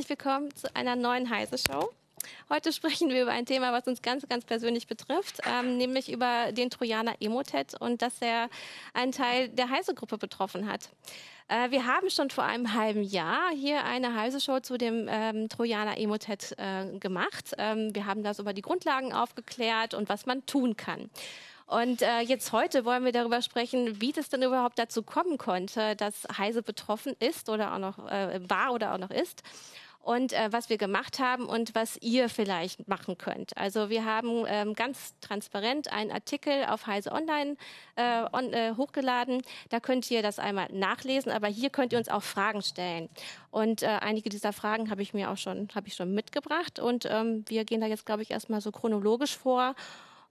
herzlich willkommen zu einer neuen Heise Show. Heute sprechen wir über ein Thema, was uns ganz, ganz persönlich betrifft, ähm, nämlich über den Trojaner Emotet und dass er einen Teil der Heise-Gruppe betroffen hat. Äh, wir haben schon vor einem halben Jahr hier eine Heise-Show zu dem ähm, Trojaner Emotet äh, gemacht. Ähm, wir haben das über die Grundlagen aufgeklärt und was man tun kann. Und äh, jetzt heute wollen wir darüber sprechen, wie das denn überhaupt dazu kommen konnte, dass Heise betroffen ist oder auch noch äh, war oder auch noch ist und äh, was wir gemacht haben und was ihr vielleicht machen könnt. Also wir haben ähm, ganz transparent einen Artikel auf Heise Online äh, on, äh, hochgeladen. Da könnt ihr das einmal nachlesen, aber hier könnt ihr uns auch Fragen stellen. Und äh, einige dieser Fragen habe ich mir auch schon, habe ich schon mitgebracht und ähm, wir gehen da jetzt, glaube ich, erstmal so chronologisch vor.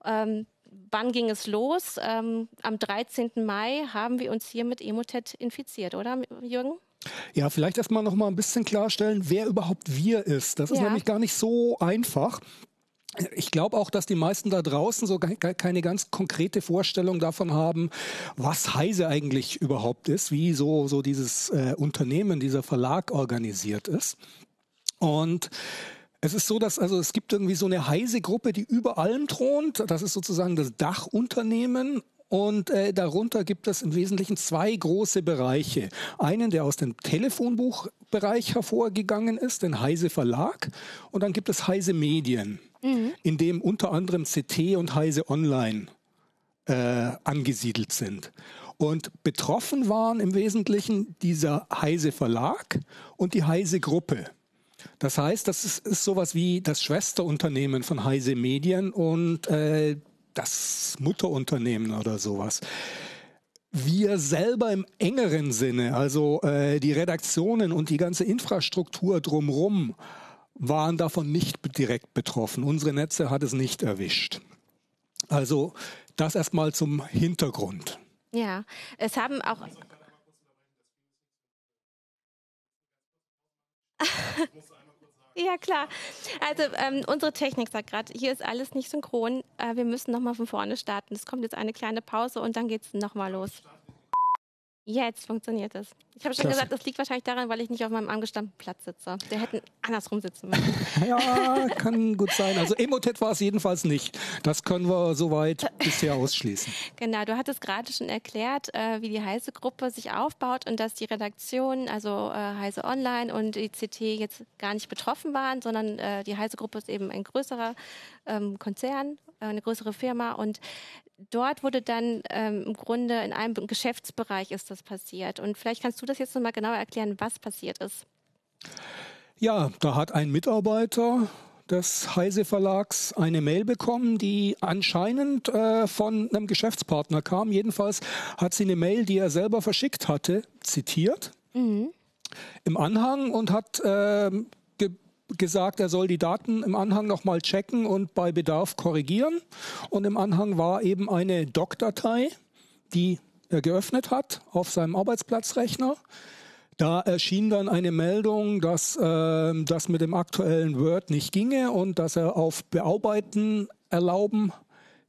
Ähm, wann ging es los? Ähm, am 13. Mai haben wir uns hier mit Emotet infiziert, oder Jürgen? Ja, vielleicht erstmal noch mal ein bisschen klarstellen, wer überhaupt wir ist. Das ist ja. nämlich gar nicht so einfach. Ich glaube auch, dass die meisten da draußen so keine ganz konkrete Vorstellung davon haben, was Heise eigentlich überhaupt ist, wie so, so dieses äh, Unternehmen, dieser Verlag organisiert ist. Und es ist so, dass also es gibt irgendwie so eine heise Gruppe, die über allem thront. Das ist sozusagen das Dachunternehmen. Und äh, darunter gibt es im Wesentlichen zwei große Bereiche. Einen, der aus dem Telefonbuchbereich hervorgegangen ist, den Heise Verlag. Und dann gibt es Heise Medien, mhm. in dem unter anderem CT und Heise Online äh, angesiedelt sind. Und betroffen waren im Wesentlichen dieser Heise Verlag und die Heise Gruppe. Das heißt, das ist, ist sowas wie das Schwesterunternehmen von Heise Medien und äh, das Mutterunternehmen oder sowas. Wir selber im engeren Sinne, also äh, die Redaktionen und die ganze Infrastruktur drumherum, waren davon nicht direkt betroffen. Unsere Netze hat es nicht erwischt. Also das erstmal zum Hintergrund. Ja, es haben auch. Ja, klar. Also ähm, unsere Technik sagt gerade, hier ist alles nicht synchron. Äh, wir müssen nochmal von vorne starten. Es kommt jetzt eine kleine Pause und dann geht es nochmal los. Jetzt funktioniert es. Ich habe schon Klasse. gesagt, das liegt wahrscheinlich daran, weil ich nicht auf meinem angestammten Platz sitze. Der hätten andersrum sitzen müssen. ja, kann gut sein. Also Emotet war es jedenfalls nicht. Das können wir soweit bisher ausschließen. Genau, du hattest gerade schon erklärt, äh, wie die Heise-Gruppe sich aufbaut und dass die Redaktion, also äh, Heise Online und ICT jetzt gar nicht betroffen waren, sondern äh, die Heise-Gruppe ist eben ein größerer ähm, Konzern, eine größere Firma und dort wurde dann ähm, im Grunde in einem Geschäftsbereich ist das passiert. Und vielleicht kannst du das jetzt nochmal genauer erklären, was passiert ist. Ja, da hat ein Mitarbeiter des Heise Verlags eine Mail bekommen, die anscheinend äh, von einem Geschäftspartner kam. Jedenfalls hat sie eine Mail, die er selber verschickt hatte, zitiert. Mhm. Im Anhang und hat äh, gesagt, er soll die Daten im Anhang nochmal checken und bei Bedarf korrigieren. Und im Anhang war eben eine Doc-Datei, die er geöffnet hat auf seinem Arbeitsplatzrechner. Da erschien dann eine Meldung, dass äh, das mit dem aktuellen Word nicht ginge und dass er auf Bearbeiten erlauben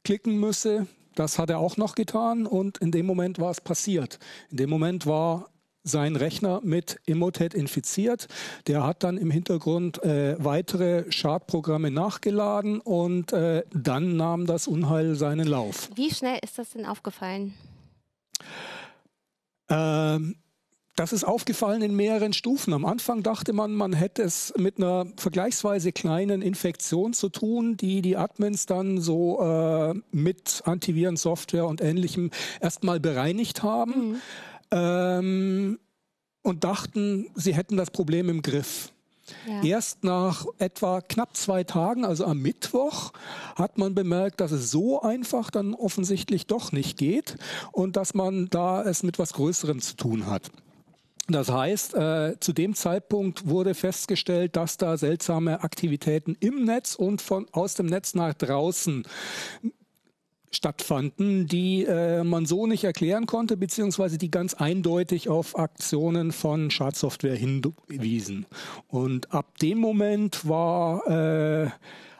klicken müsse. Das hat er auch noch getan und in dem Moment war es passiert. In dem Moment war sein Rechner mit Emotet infiziert. Der hat dann im Hintergrund äh, weitere Schadprogramme nachgeladen und äh, dann nahm das Unheil seinen Lauf. Wie schnell ist das denn aufgefallen? Ähm, das ist aufgefallen in mehreren Stufen. Am Anfang dachte man, man hätte es mit einer vergleichsweise kleinen Infektion zu tun, die die Admins dann so äh, mit Antivirensoftware und ähnlichem erstmal bereinigt haben. Mhm ähm, und dachten, sie hätten das Problem im Griff. Ja. Erst nach etwa knapp zwei Tagen, also am Mittwoch, hat man bemerkt, dass es so einfach dann offensichtlich doch nicht geht und dass man da es mit was Größerem zu tun hat. Das heißt, äh, zu dem Zeitpunkt wurde festgestellt, dass da seltsame Aktivitäten im Netz und von aus dem Netz nach draußen stattfanden, die äh, man so nicht erklären konnte, beziehungsweise die ganz eindeutig auf Aktionen von Schadsoftware hinwiesen. Und ab dem Moment war äh,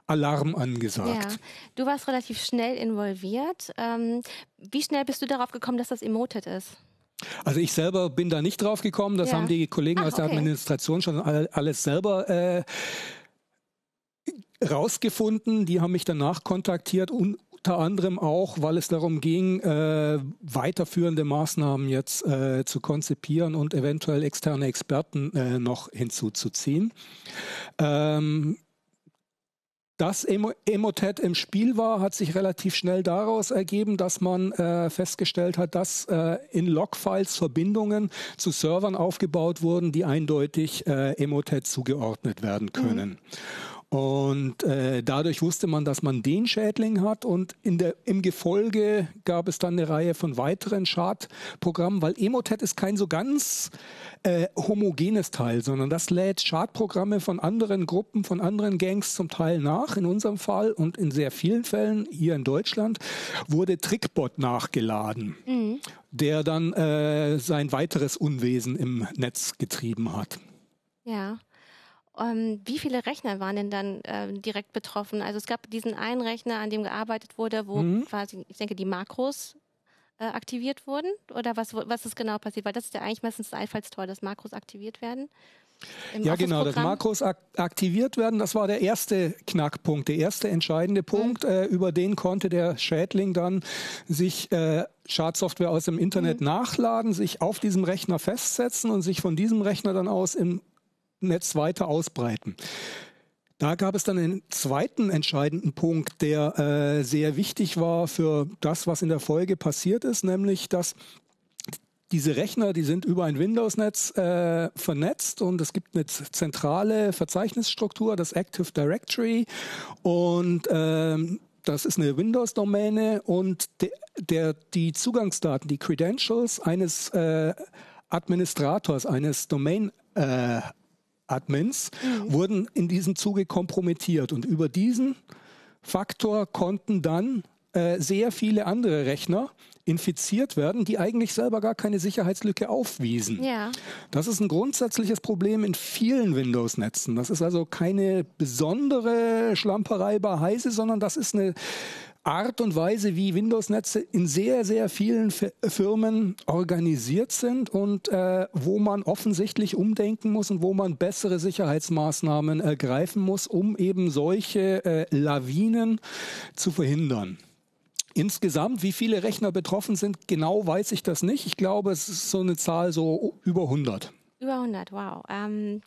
Alarm angesagt. Ja. Du warst relativ schnell involviert. Ähm, wie schnell bist du darauf gekommen, dass das Emotet ist? Also ich selber bin da nicht drauf gekommen. Das ja. haben die Kollegen Ach, aus der okay. Administration schon alles selber äh, rausgefunden. Die haben mich danach kontaktiert und unter anderem auch, weil es darum ging, äh, weiterführende Maßnahmen jetzt äh, zu konzipieren und eventuell externe Experten äh, noch hinzuzuziehen. Ähm, dass Emotet im Spiel war, hat sich relativ schnell daraus ergeben, dass man äh, festgestellt hat, dass äh, in Logfiles Verbindungen zu Servern aufgebaut wurden, die eindeutig äh, Emotet zugeordnet werden können. Mhm. Und äh, dadurch wusste man, dass man den Schädling hat und in der, im Gefolge gab es dann eine Reihe von weiteren Schadprogrammen, weil Emotet ist kein so ganz äh, homogenes Teil, sondern das lädt Schadprogramme von anderen Gruppen, von anderen Gangs zum Teil nach. In unserem Fall und in sehr vielen Fällen hier in Deutschland wurde Trickbot nachgeladen, mhm. der dann äh, sein weiteres Unwesen im Netz getrieben hat. Ja. Ähm, wie viele Rechner waren denn dann äh, direkt betroffen? Also es gab diesen einen Rechner, an dem gearbeitet wurde, wo mhm. quasi, ich denke, die Makros äh, aktiviert wurden? Oder was, was ist genau passiert? Weil das ist ja eigentlich meistens das Einfallstor, dass Makros aktiviert werden. ja, genau, dass Makros ak aktiviert werden, das war der erste Knackpunkt, der erste entscheidende Punkt. Mhm. Äh, über den konnte der Schädling dann sich äh, Schadsoftware aus dem Internet mhm. nachladen, sich auf diesem Rechner festsetzen und sich von diesem Rechner dann aus im Netz weiter ausbreiten. Da gab es dann einen zweiten entscheidenden Punkt, der äh, sehr wichtig war für das, was in der Folge passiert ist, nämlich dass diese Rechner, die sind über ein Windows-Netz äh, vernetzt und es gibt eine zentrale Verzeichnisstruktur, das Active Directory und ähm, das ist eine Windows-Domäne und de, der, die Zugangsdaten, die Credentials eines äh, Administrators, eines Domain äh, Admins mhm. wurden in diesem Zuge kompromittiert. Und über diesen Faktor konnten dann äh, sehr viele andere Rechner infiziert werden, die eigentlich selber gar keine Sicherheitslücke aufwiesen. Ja. Das ist ein grundsätzliches Problem in vielen Windows-Netzen. Das ist also keine besondere Schlamperei bei Heise, sondern das ist eine Art und Weise, wie Windows-Netze in sehr, sehr vielen Firmen organisiert sind und äh, wo man offensichtlich umdenken muss und wo man bessere Sicherheitsmaßnahmen ergreifen muss, um eben solche äh, Lawinen zu verhindern. Insgesamt, wie viele Rechner betroffen sind, genau weiß ich das nicht. Ich glaube, es ist so eine Zahl so über 100. Über 100, wow. Ähm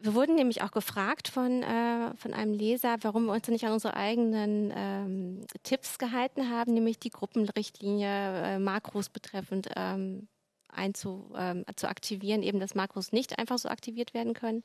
wir wurden nämlich auch gefragt von, äh, von einem Leser, warum wir uns nicht an unsere eigenen ähm, Tipps gehalten haben, nämlich die Gruppenrichtlinie äh, Makros betreffend ähm, einzu, ähm, zu aktivieren, eben dass Makros nicht einfach so aktiviert werden können.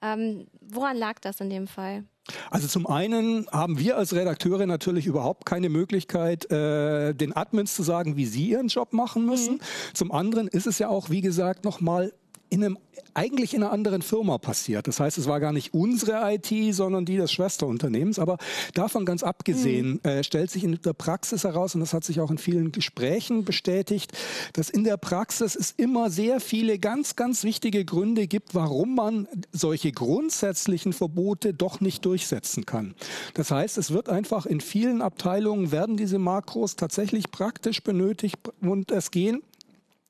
Ähm, woran lag das in dem Fall? Also zum einen haben wir als Redakteure natürlich überhaupt keine Möglichkeit, äh, den Admins zu sagen, wie sie ihren Job machen müssen. Mhm. Zum anderen ist es ja auch, wie gesagt, nochmal in einem, eigentlich in einer anderen Firma passiert. Das heißt, es war gar nicht unsere IT, sondern die des Schwesterunternehmens. Aber davon ganz abgesehen mhm. äh, stellt sich in der Praxis heraus, und das hat sich auch in vielen Gesprächen bestätigt, dass in der Praxis es immer sehr viele ganz, ganz wichtige Gründe gibt, warum man solche grundsätzlichen Verbote doch nicht durchsetzen kann. Das heißt, es wird einfach in vielen Abteilungen werden diese Makros tatsächlich praktisch benötigt und es gehen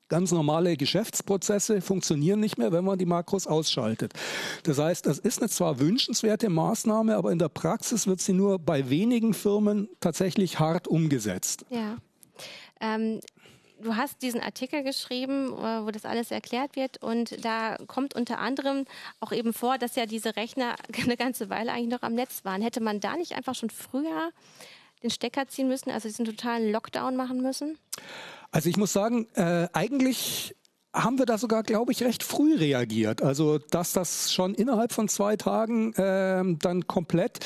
Ganz normale Geschäftsprozesse funktionieren nicht mehr, wenn man die Makros ausschaltet. Das heißt, das ist eine zwar wünschenswerte Maßnahme, aber in der Praxis wird sie nur bei wenigen Firmen tatsächlich hart umgesetzt. Ja. Ähm du hast diesen Artikel geschrieben, äh, wo das alles erklärt wird und da kommt unter anderem auch eben vor, dass ja diese Rechner eine ganze Weile eigentlich noch am Netz waren. Hätte man da nicht einfach schon früher den Stecker ziehen müssen, also diesen totalen Lockdown machen müssen? Also ich muss sagen, äh, eigentlich haben wir da sogar, glaube ich, recht früh reagiert. Also, dass das schon innerhalb von zwei Tagen äh, dann komplett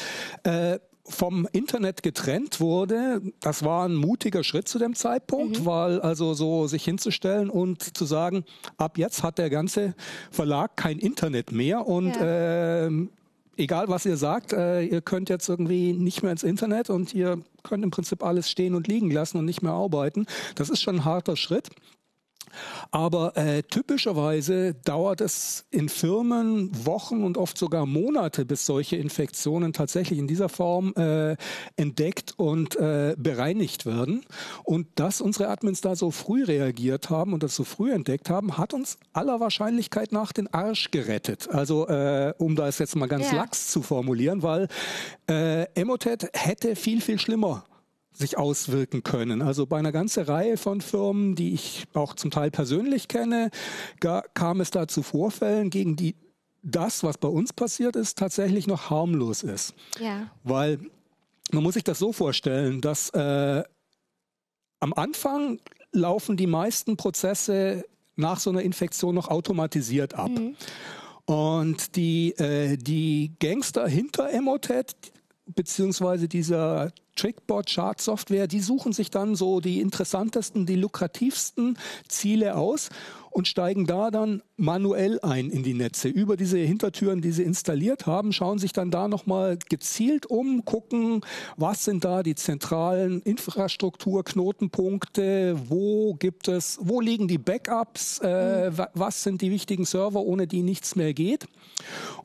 äh, vom Internet getrennt wurde, das war ein mutiger Schritt zu dem Zeitpunkt, mhm. weil also so sich hinzustellen und zu sagen, ab jetzt hat der ganze Verlag kein Internet mehr und ja. äh, egal was ihr sagt, äh, ihr könnt jetzt irgendwie nicht mehr ins Internet und ihr könnt im Prinzip alles stehen und liegen lassen und nicht mehr arbeiten. Das ist schon ein harter Schritt. Aber äh, typischerweise dauert es in Firmen Wochen und oft sogar Monate, bis solche Infektionen tatsächlich in dieser Form äh, entdeckt und äh, bereinigt werden. Und dass unsere Admins da so früh reagiert haben und das so früh entdeckt haben, hat uns aller Wahrscheinlichkeit nach den Arsch gerettet. Also äh, um das jetzt mal ganz ja. lax zu formulieren, weil äh, Emotet hätte viel, viel schlimmer sich auswirken können. Also bei einer ganzen Reihe von Firmen, die ich auch zum Teil persönlich kenne, kam es da zu Vorfällen, gegen die das, was bei uns passiert ist, tatsächlich noch harmlos ist. Ja. Weil man muss sich das so vorstellen, dass äh, am Anfang laufen die meisten Prozesse nach so einer Infektion noch automatisiert ab. Mhm. Und die, äh, die Gangster hinter Emotet, beziehungsweise dieser Trickbot-Chart-Software, die suchen sich dann so die interessantesten, die lukrativsten Ziele aus und steigen da dann manuell ein in die Netze. Über diese Hintertüren, die sie installiert haben, schauen sich dann da nochmal gezielt um, gucken, was sind da die zentralen Infrastrukturknotenpunkte, wo gibt es, wo liegen die Backups, äh, mhm. was sind die wichtigen Server, ohne die nichts mehr geht.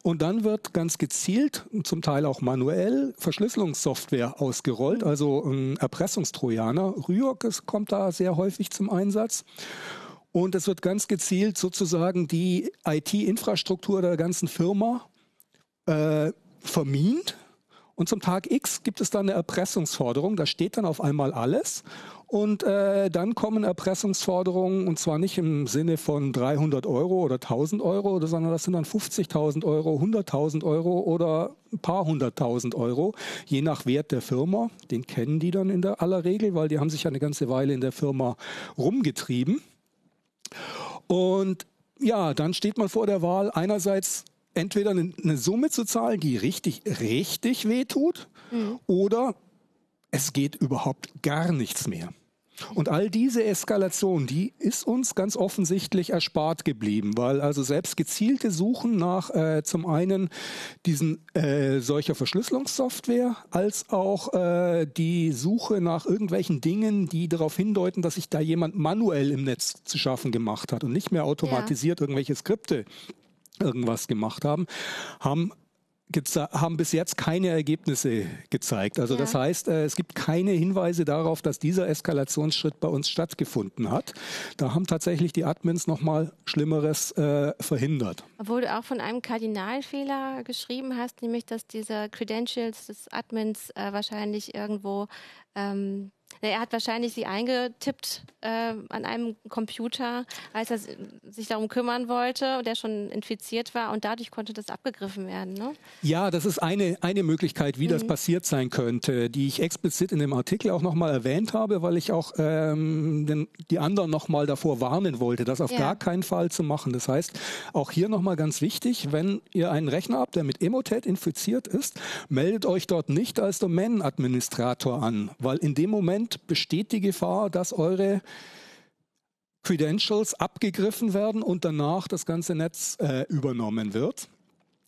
Und dann wird ganz gezielt, zum Teil auch manuell, Verschlüsselungssoftware ausgerollt, mhm. also ein Erpressungstrojaner. Ryok kommt da sehr häufig zum Einsatz. Und es wird ganz gezielt sozusagen die IT-Infrastruktur der ganzen Firma äh, vermint. Und zum Tag X gibt es dann eine Erpressungsforderung. Da steht dann auf einmal alles. Und äh, dann kommen Erpressungsforderungen, und zwar nicht im Sinne von 300 Euro oder 1000 Euro, sondern das sind dann 50.000 Euro, 100.000 Euro oder ein paar hunderttausend Euro, je nach Wert der Firma. Den kennen die dann in der aller Regel, weil die haben sich ja eine ganze Weile in der Firma rumgetrieben. Und ja, dann steht man vor der Wahl, einerseits entweder eine, Summe zu zahlen, die richtig, richtig wehtut, mhm. oder es geht überhaupt gar nichts mehr. Und all diese Eskalation, die ist uns ganz offensichtlich erspart geblieben, weil also selbst gezielte Suchen nach äh, zum einen diesen äh, solcher Verschlüsselungssoftware als auch äh, die Suche nach irgendwelchen Dingen, die darauf hindeuten, dass sich da jemand manuell im Netz zu schaffen gemacht hat und nicht mehr automatisiert ja. irgendwelche Skripte irgendwas gemacht haben, haben haben bis jetzt keine Ergebnisse gezeigt. Also ja. das heißt, äh, es gibt keine Hinweise darauf, dass dieser Eskalationsschritt bei uns stattgefunden hat. Da haben tatsächlich die Admins nochmal Schlimmeres äh, verhindert. Obwohl du auch von einem Kardinalfehler geschrieben hast, nämlich dass diese Credentials des Admins äh, wahrscheinlich irgendwo ähm, er hat wahrscheinlich sie eingetippt äh, an einem Computer, als er sich darum kümmern wollte, der schon infiziert war und dadurch konnte das abgegriffen werden. Ne? Ja, das ist eine, eine Möglichkeit, wie mhm. das passiert sein könnte, die ich explizit in dem Artikel auch nochmal erwähnt habe, weil ich auch ähm, den, die anderen nochmal davor warnen wollte, das auf ja. gar keinen Fall zu machen. Das heißt, auch hier nochmal ganz wichtig, wenn ihr einen Rechner habt, der mit Emotet infiziert ist, meldet euch dort nicht als Domain-Administrator an, weil in dem Moment Moment besteht die Gefahr, dass eure Credentials abgegriffen werden und danach das ganze Netz äh, übernommen wird.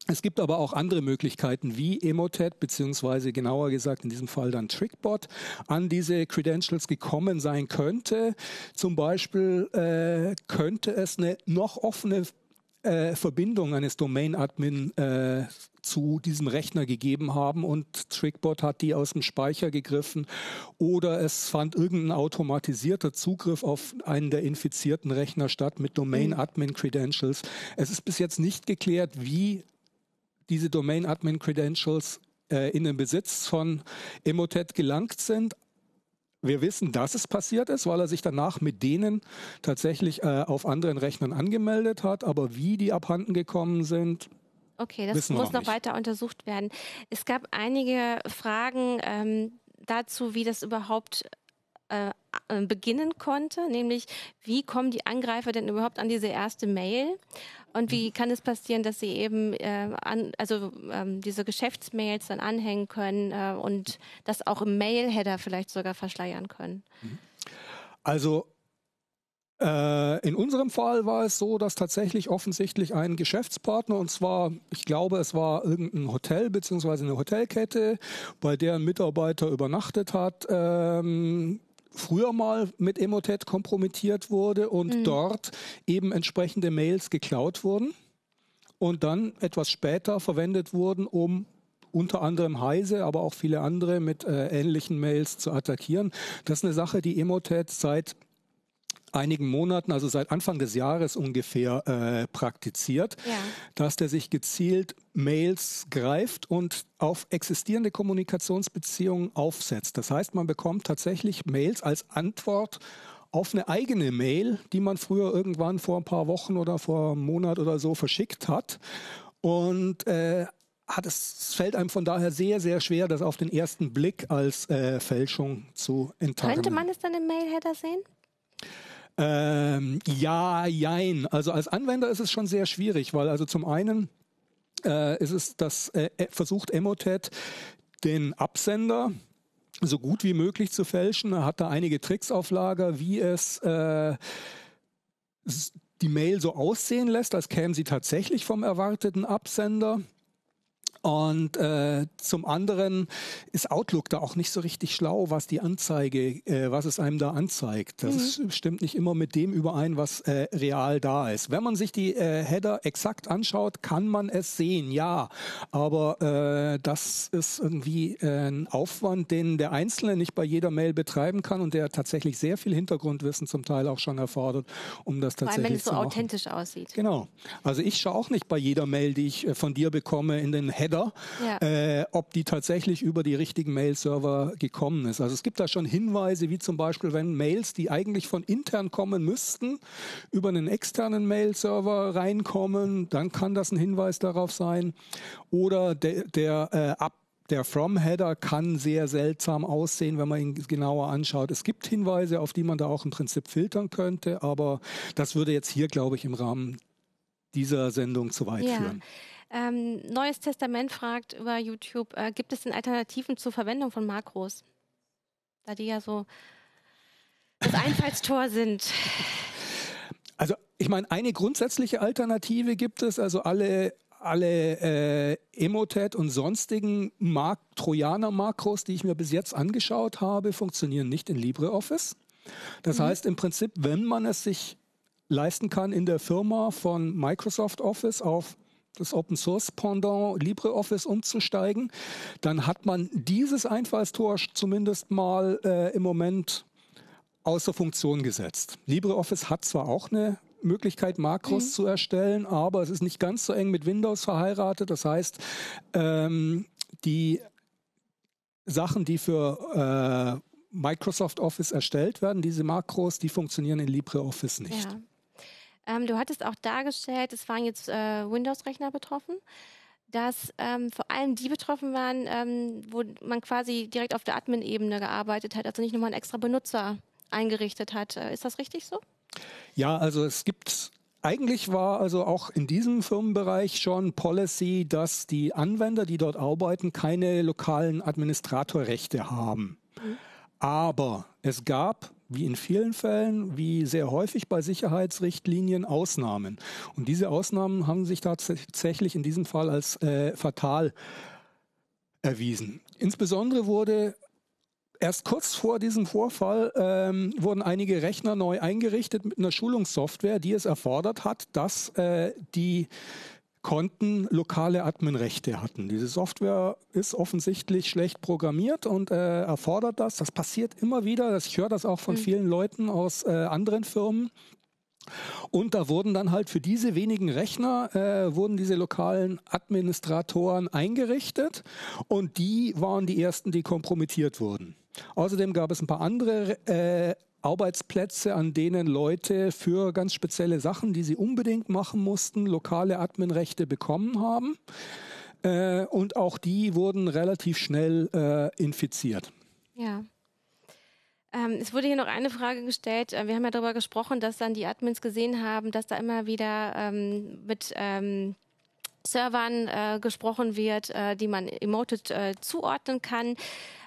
Es gibt aber auch andere Möglichkeiten, wie Emotet, beziehungsweise genauer gesagt in diesem Fall dann Trickbot, an diese Credentials gekommen sein könnte. Zum Beispiel äh, könnte es eine noch offene äh, Verbindung eines Domain-Admin äh, zu diesem Rechner gegeben haben und Trickbot hat die aus dem Speicher gegriffen oder es fand irgendein automatisierter Zugriff auf einen der infizierten Rechner statt mit Domain Admin Credentials. Es ist bis jetzt nicht geklärt, wie diese Domain Admin Credentials äh, in den Besitz von Emotet gelangt sind, wir wissen, dass es passiert ist, weil er sich danach mit denen tatsächlich äh, auf anderen Rechnern angemeldet hat. Aber wie die abhanden gekommen sind, Okay, das Wissen muss noch, noch weiter untersucht werden. Es gab einige Fragen ähm, dazu, wie das überhaupt äh, beginnen konnte, nämlich wie kommen die Angreifer denn überhaupt an diese erste Mail und wie mhm. kann es passieren, dass sie eben äh, an, also ähm, diese Geschäftsmails dann anhängen können äh, und das auch im Mail-Header vielleicht sogar verschleiern können. Mhm. Also äh, in unserem Fall war es so, dass tatsächlich offensichtlich ein Geschäftspartner, und zwar, ich glaube, es war irgendein Hotel beziehungsweise eine Hotelkette, bei der ein Mitarbeiter übernachtet hat, ähm, früher mal mit Emotet kompromittiert wurde und mhm. dort eben entsprechende Mails geklaut wurden und dann etwas später verwendet wurden, um unter anderem Heise, aber auch viele andere mit äh, ähnlichen Mails zu attackieren. Das ist eine Sache, die Emotet seit einigen Monaten, also seit Anfang des Jahres ungefähr, äh, praktiziert, ja. dass der sich gezielt Mails greift und auf existierende Kommunikationsbeziehungen aufsetzt. Das heißt, man bekommt tatsächlich Mails als Antwort auf eine eigene Mail, die man früher irgendwann vor ein paar Wochen oder vor einem Monat oder so verschickt hat. Und äh, hat es fällt einem von daher sehr, sehr schwer, das auf den ersten Blick als äh, Fälschung zu enttarnen. Könnte man es dann im Mailheader sehen? Ähm, ja, jein. Also als Anwender ist es schon sehr schwierig, weil also zum einen äh, ist es, das äh, äh, versucht Emotet den Absender so gut wie möglich zu fälschen. Er hat da einige Tricks auf Lager, wie es äh, die Mail so aussehen lässt, als käme sie tatsächlich vom erwarteten Absender. Und äh, zum anderen ist Outlook da auch nicht so richtig schlau, was die Anzeige, äh, was es einem da anzeigt. Das mhm. stimmt nicht immer mit dem überein, was äh, real da ist. Wenn man sich die äh, Header exakt anschaut, kann man es sehen, ja. Aber äh, das ist irgendwie äh, ein Aufwand, den der Einzelne nicht bei jeder Mail betreiben kann und der tatsächlich sehr viel Hintergrundwissen zum Teil auch schon erfordert, um das tatsächlich allem, wenn es so authentisch aussieht. Genau. Also ich schaue auch nicht bei jeder Mail, die ich äh, von dir bekomme, in den Header Header, ja. äh, ob die tatsächlich über die richtigen Mail-Server gekommen ist. Also es gibt da schon Hinweise, wie zum Beispiel, wenn Mails, die eigentlich von intern kommen müssten, über einen externen Mail-Server reinkommen, dann kann das ein Hinweis darauf sein. Oder der, der äh, Ab der From-Header kann sehr seltsam aussehen, wenn man ihn genauer anschaut. Es gibt Hinweise, auf die man da auch im Prinzip filtern könnte, aber das würde jetzt hier, glaube ich, im Rahmen dieser Sendung zu weit ja. führen. Ähm, Neues Testament fragt über YouTube, äh, gibt es denn Alternativen zur Verwendung von Makros? Da die ja so das Einfallstor sind. Also ich meine, eine grundsätzliche Alternative gibt es, also alle alle äh, Emotet und sonstigen Mark Trojaner-Makros, die ich mir bis jetzt angeschaut habe, funktionieren nicht in LibreOffice. Das mhm. heißt im Prinzip, wenn man es sich leisten kann, in der Firma von Microsoft Office auf das Open Source Pendant LibreOffice umzusteigen, dann hat man dieses Einfallstor zumindest mal äh, im Moment außer Funktion gesetzt. LibreOffice hat zwar auch eine Möglichkeit, Makros mhm. zu erstellen, aber es ist nicht ganz so eng mit Windows verheiratet. Das heißt, ähm, die Sachen, die für äh, Microsoft Office erstellt werden, diese Makros, die funktionieren in LibreOffice nicht. Ja. Ähm, du hattest auch dargestellt, es waren jetzt äh, Windows-Rechner betroffen, dass ähm, vor allem die betroffen waren, ähm, wo man quasi direkt auf der Admin-Ebene gearbeitet hat, also nicht nochmal einen extra Benutzer eingerichtet hat. Äh, ist das richtig so? Ja, also es gibt eigentlich war also auch in diesem Firmenbereich schon Policy, dass die Anwender, die dort arbeiten, keine lokalen Administratorrechte haben. Mhm. Aber es gab wie in vielen Fällen, wie sehr häufig bei Sicherheitsrichtlinien, Ausnahmen. Und diese Ausnahmen haben sich tatsächlich in diesem Fall als äh, fatal erwiesen. Insbesondere wurde erst kurz vor diesem Vorfall ähm, wurden einige Rechner neu eingerichtet mit einer Schulungssoftware, die es erfordert hat, dass äh, die Konten lokale Adminrechte hatten. Diese Software ist offensichtlich schlecht programmiert und äh, erfordert das. Das passiert immer wieder. Ich höre das auch von mhm. vielen Leuten aus äh, anderen Firmen. Und da wurden dann halt für diese wenigen Rechner äh, wurden diese lokalen Administratoren eingerichtet und die waren die ersten, die kompromittiert wurden. Außerdem gab es ein paar andere äh, Arbeitsplätze, an denen Leute für ganz spezielle Sachen, die sie unbedingt machen mussten, lokale Adminrechte bekommen haben. Äh, und auch die wurden relativ schnell äh, infiziert. Ja. Ähm, es wurde hier noch eine Frage gestellt. Äh, wir haben ja darüber gesprochen, dass dann die Admins gesehen haben, dass da immer wieder ähm, mit ähm, Servern äh, gesprochen wird, äh, die man Emoted äh, zuordnen kann.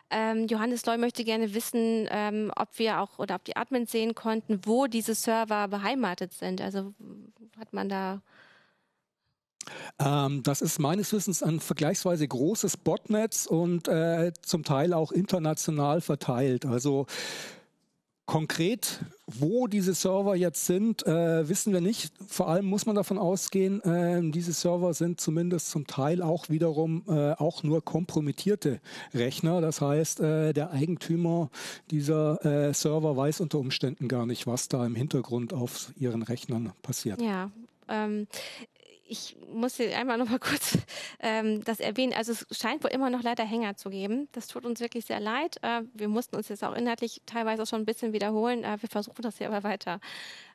Ähm, Johannes Loy möchte gerne wissen, ähm, ob wir auch oder ob die Admins sehen konnten, wo diese Server beheimatet sind. Also hat man da ähm, das ist meines Wissens ein vergleichsweise großes Botnetz und äh, zum Teil auch international verteilt. Also Konkret, wo diese Server jetzt sind, äh, wissen wir nicht. Vor allem muss man davon ausgehen, äh, diese Server sind zumindest zum Teil auch wiederum äh, auch nur kompromittierte Rechner. Das heißt, äh, der Eigentümer dieser äh, Server weiß unter Umständen gar nicht, was da im Hintergrund auf ihren Rechnern passiert. Ja, ähm, ich muss hier einmal noch mal kurz ähm, das erwähnen. Also es scheint wohl immer noch leider Hänger zu geben. Das tut uns wirklich sehr leid. Äh, wir mussten uns jetzt auch inhaltlich teilweise schon ein bisschen wiederholen. Äh, wir versuchen das hier aber weiter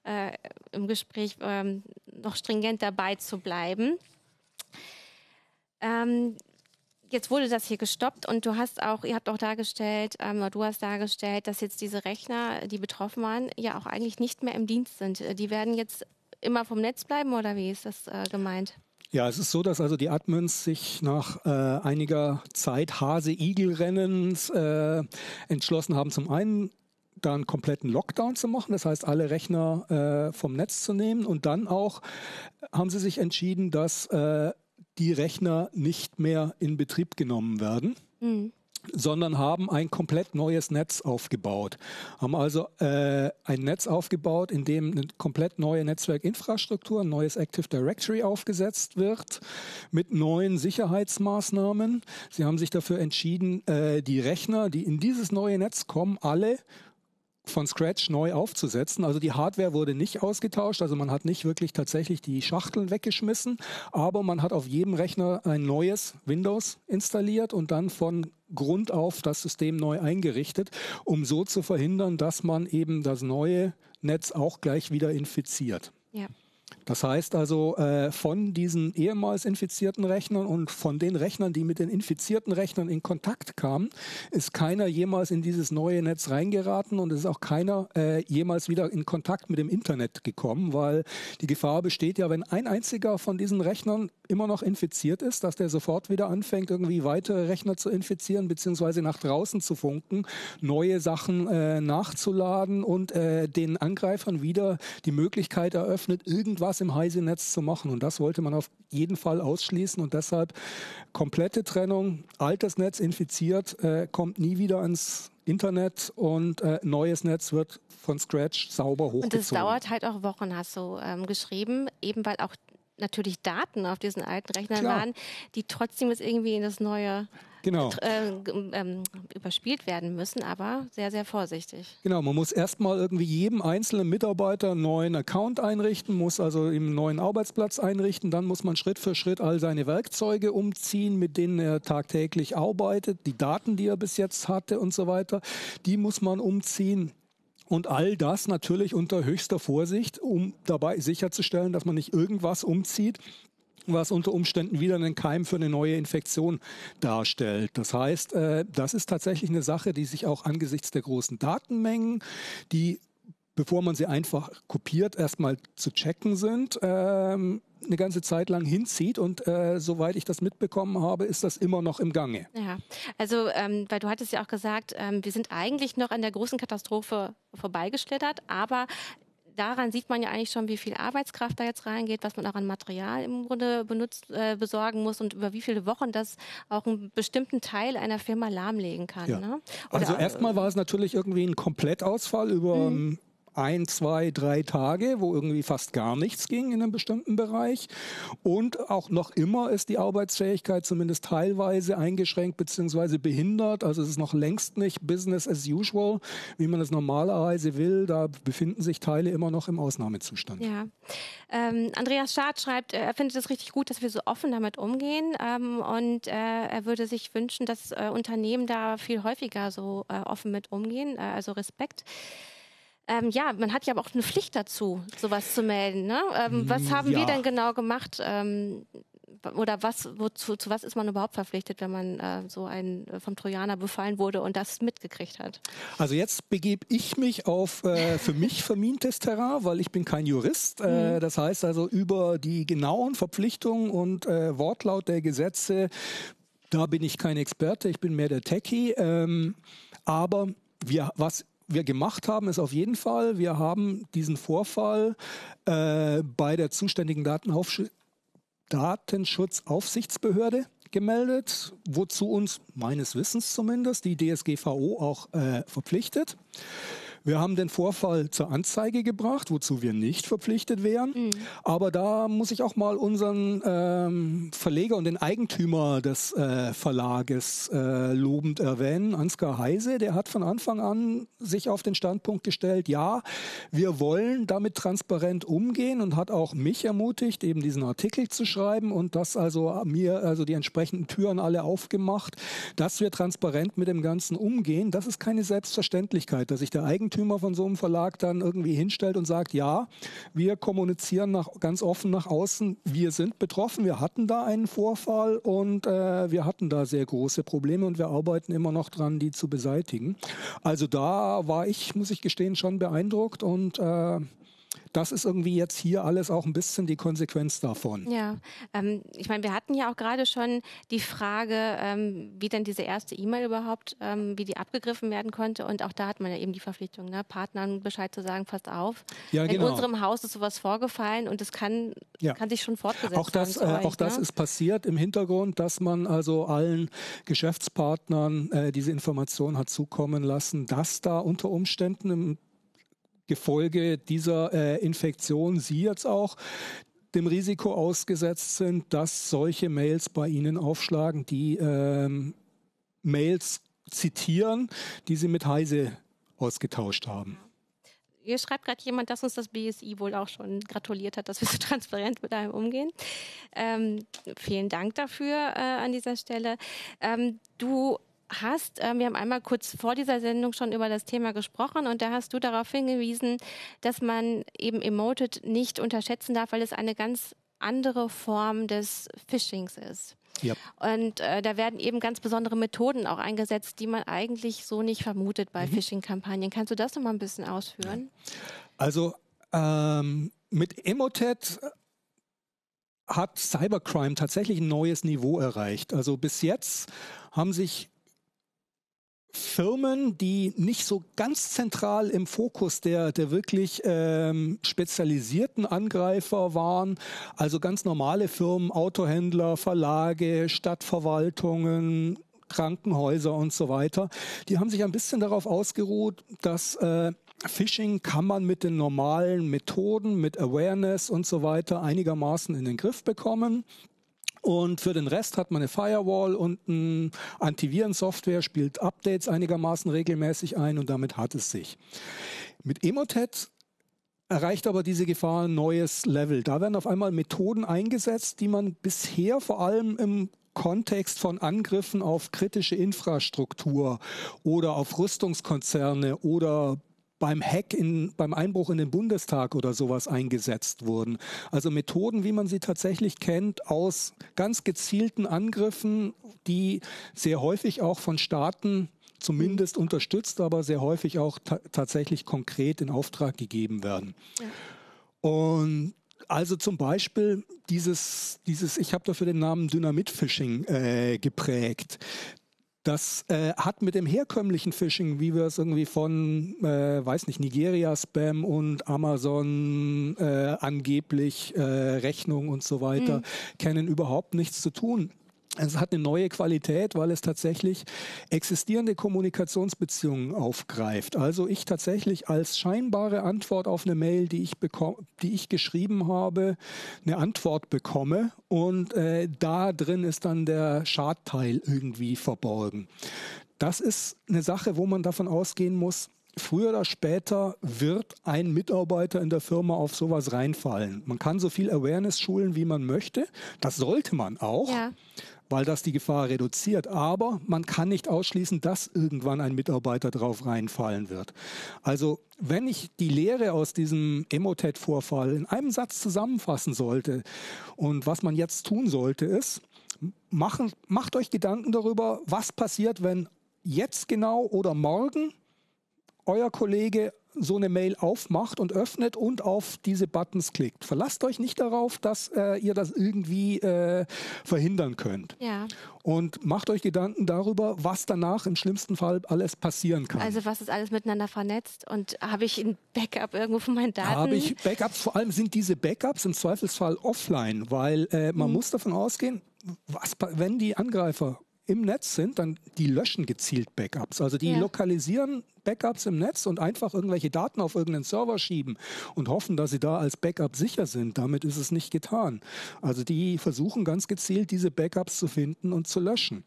äh, im Gespräch ähm, noch stringent dabei zu bleiben. Ähm, jetzt wurde das hier gestoppt und du hast auch, ihr habt auch dargestellt, ähm, du hast dargestellt, dass jetzt diese Rechner, die betroffen waren, ja auch eigentlich nicht mehr im Dienst sind. Die werden jetzt immer vom Netz bleiben oder wie ist das äh, gemeint? Ja, es ist so, dass also die Admins sich nach äh, einiger Zeit Hase-Igel-Rennens äh, entschlossen haben, zum einen da einen kompletten Lockdown zu machen, das heißt alle Rechner äh, vom Netz zu nehmen und dann auch haben sie sich entschieden, dass äh, die Rechner nicht mehr in Betrieb genommen werden. Mhm sondern haben ein komplett neues Netz aufgebaut. Haben also äh, ein Netz aufgebaut, in dem eine komplett neue Netzwerkinfrastruktur, ein neues Active Directory aufgesetzt wird mit neuen Sicherheitsmaßnahmen. Sie haben sich dafür entschieden, äh, die Rechner, die in dieses neue Netz kommen, alle von Scratch neu aufzusetzen. Also die Hardware wurde nicht ausgetauscht, also man hat nicht wirklich tatsächlich die Schachteln weggeschmissen, aber man hat auf jedem Rechner ein neues Windows installiert und dann von Grund auf das System neu eingerichtet, um so zu verhindern, dass man eben das neue Netz auch gleich wieder infiziert. Ja. Das heißt also, äh, von diesen ehemals infizierten Rechnern und von den Rechnern, die mit den infizierten Rechnern in Kontakt kamen, ist keiner jemals in dieses neue Netz reingeraten und es ist auch keiner äh, jemals wieder in Kontakt mit dem Internet gekommen, weil die Gefahr besteht ja, wenn ein einziger von diesen Rechnern immer noch infiziert ist, dass der sofort wieder anfängt, irgendwie weitere Rechner zu infizieren, beziehungsweise nach draußen zu funken, neue Sachen äh, nachzuladen und äh, den Angreifern wieder die Möglichkeit eröffnet, irgendwas im Heise-Netz zu machen. Und das wollte man auf jeden Fall ausschließen und deshalb komplette Trennung, altes Netz infiziert, äh, kommt nie wieder ans Internet und äh, neues Netz wird von Scratch sauber hochgezogen. Und das dauert halt auch Wochen, hast du ähm, geschrieben, eben weil auch natürlich Daten auf diesen alten Rechnern Klar. waren, die trotzdem jetzt irgendwie in das neue genau. äh, ähm, überspielt werden müssen, aber sehr, sehr vorsichtig. Genau, man muss erstmal irgendwie jedem einzelnen Mitarbeiter einen neuen Account einrichten, muss also im neuen Arbeitsplatz einrichten, dann muss man Schritt für Schritt all seine Werkzeuge umziehen, mit denen er tagtäglich arbeitet, die Daten, die er bis jetzt hatte und so weiter, die muss man umziehen. Und all das natürlich unter höchster Vorsicht, um dabei sicherzustellen, dass man nicht irgendwas umzieht, was unter Umständen wieder einen Keim für eine neue Infektion darstellt. Das heißt, äh, das ist tatsächlich eine Sache, die sich auch angesichts der großen Datenmengen, die bevor man sie einfach kopiert, erstmal zu checken sind, ähm, eine ganze Zeit lang hinzieht und äh, soweit ich das mitbekommen habe, ist das immer noch im Gange. Ja, also ähm, weil du hattest ja auch gesagt, ähm, wir sind eigentlich noch an der großen Katastrophe vorbeigeschlittert, aber daran sieht man ja eigentlich schon, wie viel Arbeitskraft da jetzt reingeht, was man auch an Material im Grunde benutzt, äh, besorgen muss und über wie viele Wochen das auch einen bestimmten Teil einer Firma lahmlegen kann. Ja. Ne? also erstmal war es natürlich irgendwie ein Komplettausfall über mhm ein, zwei, drei Tage, wo irgendwie fast gar nichts ging in einem bestimmten Bereich. Und auch noch immer ist die Arbeitsfähigkeit zumindest teilweise eingeschränkt bzw. behindert. Also es ist noch längst nicht Business as usual, wie man es normalerweise will. Da befinden sich Teile immer noch im Ausnahmezustand. Ja. Ähm, Andreas Schad schreibt, er findet es richtig gut, dass wir so offen damit umgehen. Ähm, und äh, er würde sich wünschen, dass äh, Unternehmen da viel häufiger so äh, offen mit umgehen. Äh, also Respekt. Ähm, ja, man hat ja aber auch eine Pflicht dazu, sowas zu melden. Ne? Ähm, was haben ja. wir denn genau gemacht? Ähm, oder was, wozu, zu was ist man überhaupt verpflichtet, wenn man äh, so ein äh, vom Trojaner befallen wurde und das mitgekriegt hat? Also jetzt begebe ich mich auf äh, für mich vermintes Terrain, weil ich bin kein Jurist. Äh, mhm. Das heißt also über die genauen Verpflichtungen und äh, Wortlaut der Gesetze, da bin ich kein Experte, ich bin mehr der Techie. Ähm, aber wir, was wir gemacht haben, ist auf jeden Fall, wir haben diesen Vorfall äh, bei der zuständigen Datenaufsch Datenschutzaufsichtsbehörde gemeldet, wozu uns meines Wissens zumindest die DSGVO auch äh, verpflichtet. Wir haben den Vorfall zur Anzeige gebracht, wozu wir nicht verpflichtet wären. Mhm. Aber da muss ich auch mal unseren ähm, Verleger und den Eigentümer des äh, Verlages äh, lobend erwähnen, Ansgar Heise. Der hat von Anfang an sich auf den Standpunkt gestellt, ja, wir wollen damit transparent umgehen und hat auch mich ermutigt, eben diesen Artikel zu schreiben und das also mir, also die entsprechenden Türen alle aufgemacht, dass wir transparent mit dem Ganzen umgehen. Das ist keine Selbstverständlichkeit, dass sich der Eigentümer von so einem Verlag dann irgendwie hinstellt und sagt, ja, wir kommunizieren nach, ganz offen nach außen, wir sind betroffen, wir hatten da einen Vorfall und äh, wir hatten da sehr große Probleme und wir arbeiten immer noch dran, die zu beseitigen. Also da war ich, muss ich gestehen, schon beeindruckt und äh, das ist irgendwie jetzt hier alles auch ein bisschen die Konsequenz davon. Ja, ähm, ich meine, wir hatten ja auch gerade schon die Frage, ähm, wie denn diese erste E-Mail überhaupt, ähm, wie die abgegriffen werden konnte. Und auch da hat man ja eben die Verpflichtung, ne, Partnern Bescheid zu sagen, passt auf. Ja, genau. In unserem Haus ist sowas vorgefallen und es kann, ja. kann sich schon fortgesetzt auch das, äh, euch, Auch das ne? ist passiert im Hintergrund, dass man also allen Geschäftspartnern äh, diese Information hat zukommen lassen, dass da unter Umständen im Gefolge dieser äh, Infektion Sie jetzt auch dem Risiko ausgesetzt sind, dass solche Mails bei Ihnen aufschlagen, die ähm, Mails zitieren, die Sie mit Heise ausgetauscht haben. Hier schreibt gerade jemand, dass uns das BSI wohl auch schon gratuliert hat, dass wir so transparent mit einem umgehen. Ähm, vielen Dank dafür äh, an dieser Stelle. Ähm, du hast, äh, wir haben einmal kurz vor dieser Sendung schon über das Thema gesprochen und da hast du darauf hingewiesen, dass man eben Emoted nicht unterschätzen darf, weil es eine ganz andere Form des Phishings ist. Yep. Und äh, da werden eben ganz besondere Methoden auch eingesetzt, die man eigentlich so nicht vermutet bei mhm. Phishing-Kampagnen. Kannst du das noch mal ein bisschen ausführen? Also ähm, mit Emotet hat Cybercrime tatsächlich ein neues Niveau erreicht. Also bis jetzt haben sich Firmen, die nicht so ganz zentral im Fokus der, der wirklich ähm, spezialisierten Angreifer waren, also ganz normale Firmen, Autohändler, Verlage, Stadtverwaltungen, Krankenhäuser und so weiter, die haben sich ein bisschen darauf ausgeruht, dass äh, Phishing kann man mit den normalen Methoden, mit Awareness und so weiter einigermaßen in den Griff bekommen. Und für den Rest hat man eine Firewall und eine Antivirensoftware, spielt Updates einigermaßen regelmäßig ein und damit hat es sich. Mit Emotet erreicht aber diese Gefahr ein neues Level. Da werden auf einmal Methoden eingesetzt, die man bisher vor allem im Kontext von Angriffen auf kritische Infrastruktur oder auf Rüstungskonzerne oder beim Hack in, beim Einbruch in den Bundestag oder sowas eingesetzt wurden. Also Methoden, wie man sie tatsächlich kennt, aus ganz gezielten Angriffen, die sehr häufig auch von Staaten zumindest unterstützt, aber sehr häufig auch tatsächlich konkret in Auftrag gegeben werden. Ja. Und also zum Beispiel dieses, dieses ich habe dafür den Namen Dynamit-Phishing äh, geprägt. Das äh, hat mit dem herkömmlichen Phishing, wie wir es irgendwie von, äh, weiß nicht, Nigeria Spam und Amazon äh, angeblich äh, Rechnung und so weiter mhm. kennen, überhaupt nichts zu tun. Es hat eine neue Qualität, weil es tatsächlich existierende Kommunikationsbeziehungen aufgreift. Also ich tatsächlich als scheinbare Antwort auf eine Mail, die ich, bekomme, die ich geschrieben habe, eine Antwort bekomme und äh, da drin ist dann der Schadteil irgendwie verborgen. Das ist eine Sache, wo man davon ausgehen muss, früher oder später wird ein Mitarbeiter in der Firma auf sowas reinfallen. Man kann so viel Awareness schulen, wie man möchte. Das sollte man auch. Ja weil das die Gefahr reduziert. Aber man kann nicht ausschließen, dass irgendwann ein Mitarbeiter drauf reinfallen wird. Also wenn ich die Lehre aus diesem Emotet-Vorfall in einem Satz zusammenfassen sollte und was man jetzt tun sollte, ist, machen, macht euch Gedanken darüber, was passiert, wenn jetzt genau oder morgen euer Kollege so eine Mail aufmacht und öffnet und auf diese Buttons klickt. Verlasst euch nicht darauf, dass äh, ihr das irgendwie äh, verhindern könnt. Ja. Und macht euch Gedanken darüber, was danach im schlimmsten Fall alles passieren kann. Also was ist alles miteinander vernetzt und habe ich ein Backup irgendwo von meinen Daten? Habe ich Backups, vor allem sind diese Backups im Zweifelsfall offline, weil äh, man mhm. muss davon ausgehen, was, wenn die Angreifer im Netz sind, dann die löschen gezielt Backups. Also die ja. lokalisieren Backups im Netz und einfach irgendwelche Daten auf irgendeinen Server schieben und hoffen, dass sie da als Backup sicher sind. Damit ist es nicht getan. Also die versuchen ganz gezielt diese Backups zu finden und zu löschen.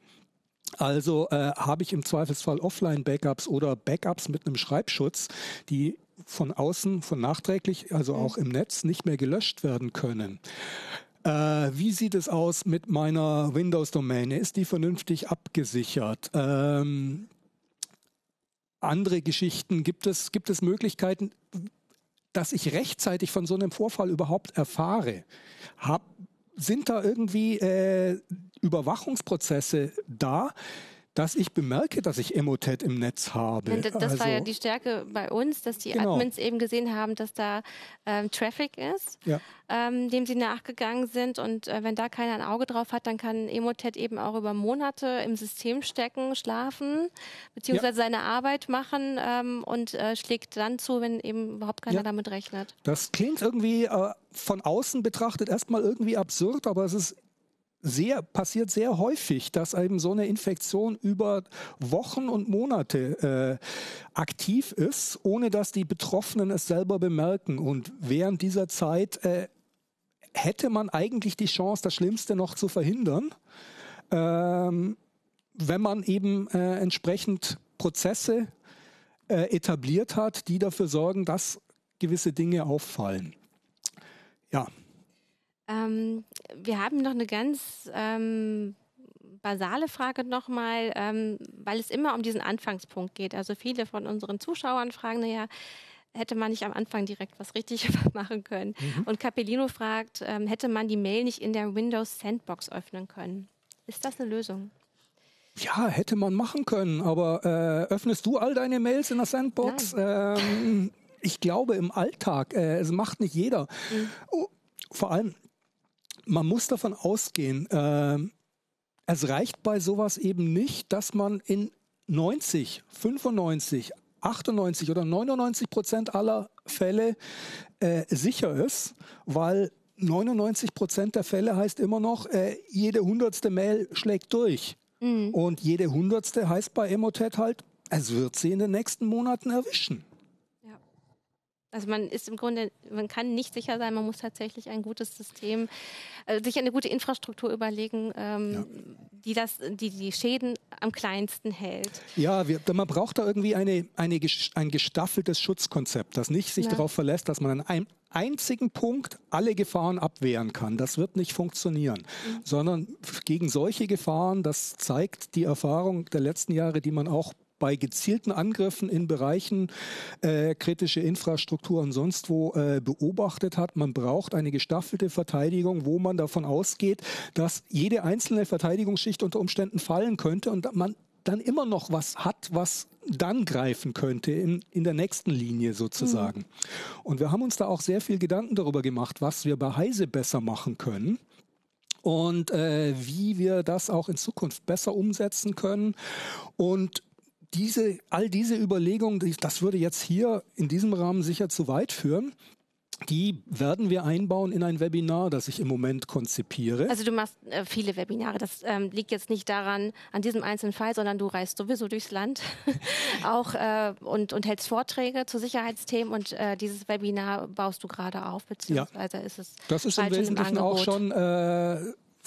Also äh, habe ich im Zweifelsfall Offline-Backups oder Backups mit einem Schreibschutz, die von außen, von nachträglich, also auch im Netz nicht mehr gelöscht werden können. Äh, wie sieht es aus mit meiner Windows-Domäne? Ist die vernünftig abgesichert? Ähm, andere Geschichten, gibt es, gibt es Möglichkeiten, dass ich rechtzeitig von so einem Vorfall überhaupt erfahre? Hab, sind da irgendwie äh, Überwachungsprozesse da? Dass ich bemerke, dass ich Emotet im Netz habe. Das, das also, war ja also die Stärke bei uns, dass die genau. Admins eben gesehen haben, dass da ähm, Traffic ist, ja. ähm, dem sie nachgegangen sind. Und äh, wenn da keiner ein Auge drauf hat, dann kann Emotet eben auch über Monate im System stecken, schlafen, beziehungsweise ja. seine Arbeit machen ähm, und äh, schlägt dann zu, wenn eben überhaupt keiner ja. damit rechnet. Das klingt irgendwie äh, von außen betrachtet erstmal irgendwie absurd, aber es ist sehr, passiert sehr häufig, dass eben so eine Infektion über Wochen und Monate äh, aktiv ist, ohne dass die Betroffenen es selber bemerken. Und während dieser Zeit äh, hätte man eigentlich die Chance, das Schlimmste noch zu verhindern, ähm, wenn man eben äh, entsprechend Prozesse äh, etabliert hat, die dafür sorgen, dass gewisse Dinge auffallen. Ja. Ähm, wir haben noch eine ganz ähm, basale Frage nochmal, ähm, weil es immer um diesen Anfangspunkt geht. Also viele von unseren Zuschauern fragen, naja, hätte man nicht am Anfang direkt was richtig machen können? Mhm. Und Capellino fragt, ähm, hätte man die Mail nicht in der Windows Sandbox öffnen können? Ist das eine Lösung? Ja, hätte man machen können, aber äh, öffnest du all deine Mails in der Sandbox? Ähm, ich glaube im Alltag, äh, es macht nicht jeder. Mhm. Oh, vor allem, man muss davon ausgehen, äh, es reicht bei sowas eben nicht, dass man in 90, 95, 98 oder 99 Prozent aller Fälle äh, sicher ist, weil 99 Prozent der Fälle heißt immer noch, äh, jede hundertste Mail schlägt durch. Mhm. Und jede hundertste heißt bei Emotet halt, es wird sie in den nächsten Monaten erwischen. Also man ist im Grunde, man kann nicht sicher sein, man muss tatsächlich ein gutes System, äh, sich eine gute Infrastruktur überlegen, ähm, ja. die das, die die Schäden am kleinsten hält. Ja, wir, man braucht da irgendwie eine, eine, ein gestaffeltes Schutzkonzept, das nicht sich ja. darauf verlässt, dass man an einem einzigen Punkt alle Gefahren abwehren kann. Das wird nicht funktionieren, mhm. sondern gegen solche Gefahren, das zeigt die Erfahrung der letzten Jahre, die man auch bei gezielten Angriffen in Bereichen äh, kritische Infrastruktur und sonst wo äh, beobachtet hat. Man braucht eine gestaffelte Verteidigung, wo man davon ausgeht, dass jede einzelne Verteidigungsschicht unter Umständen fallen könnte und man dann immer noch was hat, was dann greifen könnte in, in der nächsten Linie sozusagen. Mhm. Und wir haben uns da auch sehr viel Gedanken darüber gemacht, was wir bei Heise besser machen können und äh, wie wir das auch in Zukunft besser umsetzen können. Und diese, all diese Überlegungen, das würde jetzt hier in diesem Rahmen sicher zu weit führen. Die werden wir einbauen in ein Webinar, das ich im Moment konzipiere. Also du machst äh, viele Webinare. Das ähm, liegt jetzt nicht daran, an diesem einzelnen Fall, sondern du reist sowieso durchs Land auch äh, und, und hältst Vorträge zu Sicherheitsthemen und äh, dieses Webinar baust du gerade auf, beziehungsweise ja. ist es Das ist im Wesentlichen im auch schon äh,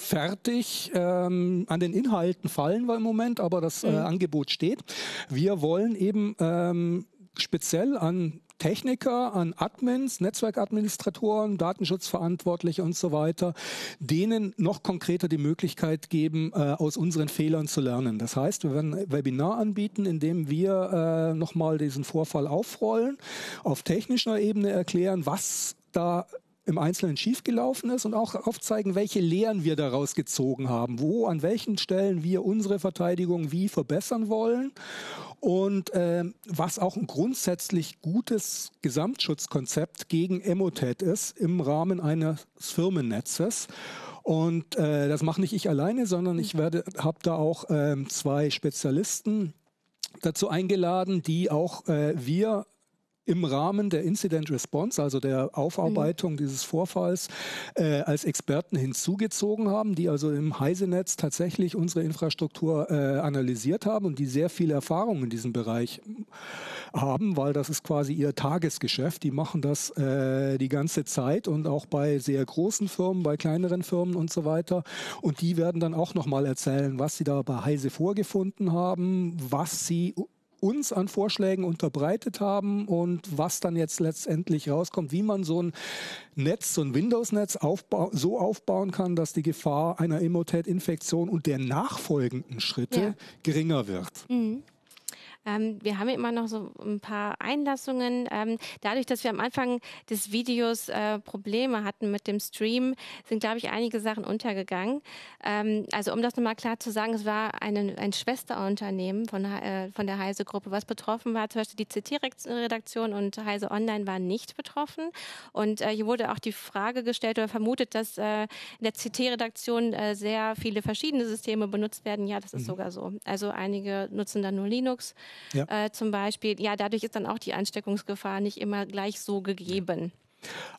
fertig. Ähm, an den Inhalten fallen wir im Moment, aber das äh, mhm. Angebot steht. Wir wollen eben ähm, speziell an Techniker, an Admins, Netzwerkadministratoren, Datenschutzverantwortliche und so weiter, denen noch konkreter die Möglichkeit geben, äh, aus unseren Fehlern zu lernen. Das heißt, wir werden ein Webinar anbieten, in dem wir äh, nochmal diesen Vorfall aufrollen, auf technischer Ebene erklären, was da im Einzelnen schiefgelaufen ist und auch aufzeigen, welche Lehren wir daraus gezogen haben, wo, an welchen Stellen wir unsere Verteidigung wie verbessern wollen und äh, was auch ein grundsätzlich gutes Gesamtschutzkonzept gegen Emotet ist im Rahmen eines Firmennetzes. Und äh, das mache nicht ich alleine, sondern ich werde, habe da auch äh, zwei Spezialisten dazu eingeladen, die auch äh, wir im Rahmen der Incident Response, also der Aufarbeitung mhm. dieses Vorfalls, äh, als Experten hinzugezogen haben, die also im Heise-Netz tatsächlich unsere Infrastruktur äh, analysiert haben und die sehr viel Erfahrung in diesem Bereich haben, weil das ist quasi ihr Tagesgeschäft. Die machen das äh, die ganze Zeit und auch bei sehr großen Firmen, bei kleineren Firmen und so weiter. Und die werden dann auch nochmal erzählen, was sie da bei Heise vorgefunden haben, was sie uns an Vorschlägen unterbreitet haben und was dann jetzt letztendlich rauskommt, wie man so ein Netz, so ein Windows-Netz aufbau so aufbauen kann, dass die Gefahr einer Emotet-Infektion und der nachfolgenden Schritte ja. geringer wird. Mhm. Ähm, wir haben immer noch so ein paar Einlassungen. Ähm, dadurch, dass wir am Anfang des Videos äh, Probleme hatten mit dem Stream, sind, glaube ich, einige Sachen untergegangen. Ähm, also um das nochmal klar zu sagen, es war eine, ein Schwesterunternehmen von, äh, von der Heise-Gruppe, was betroffen war. Zum Beispiel die CT-Redaktion und Heise Online waren nicht betroffen. Und äh, hier wurde auch die Frage gestellt oder vermutet, dass äh, in der CT-Redaktion äh, sehr viele verschiedene Systeme benutzt werden. Ja, das ist mhm. sogar so. Also einige nutzen dann nur Linux ja. äh, zum Beispiel. Ja, dadurch ist dann auch die Ansteckungsgefahr nicht immer gleich so gegeben.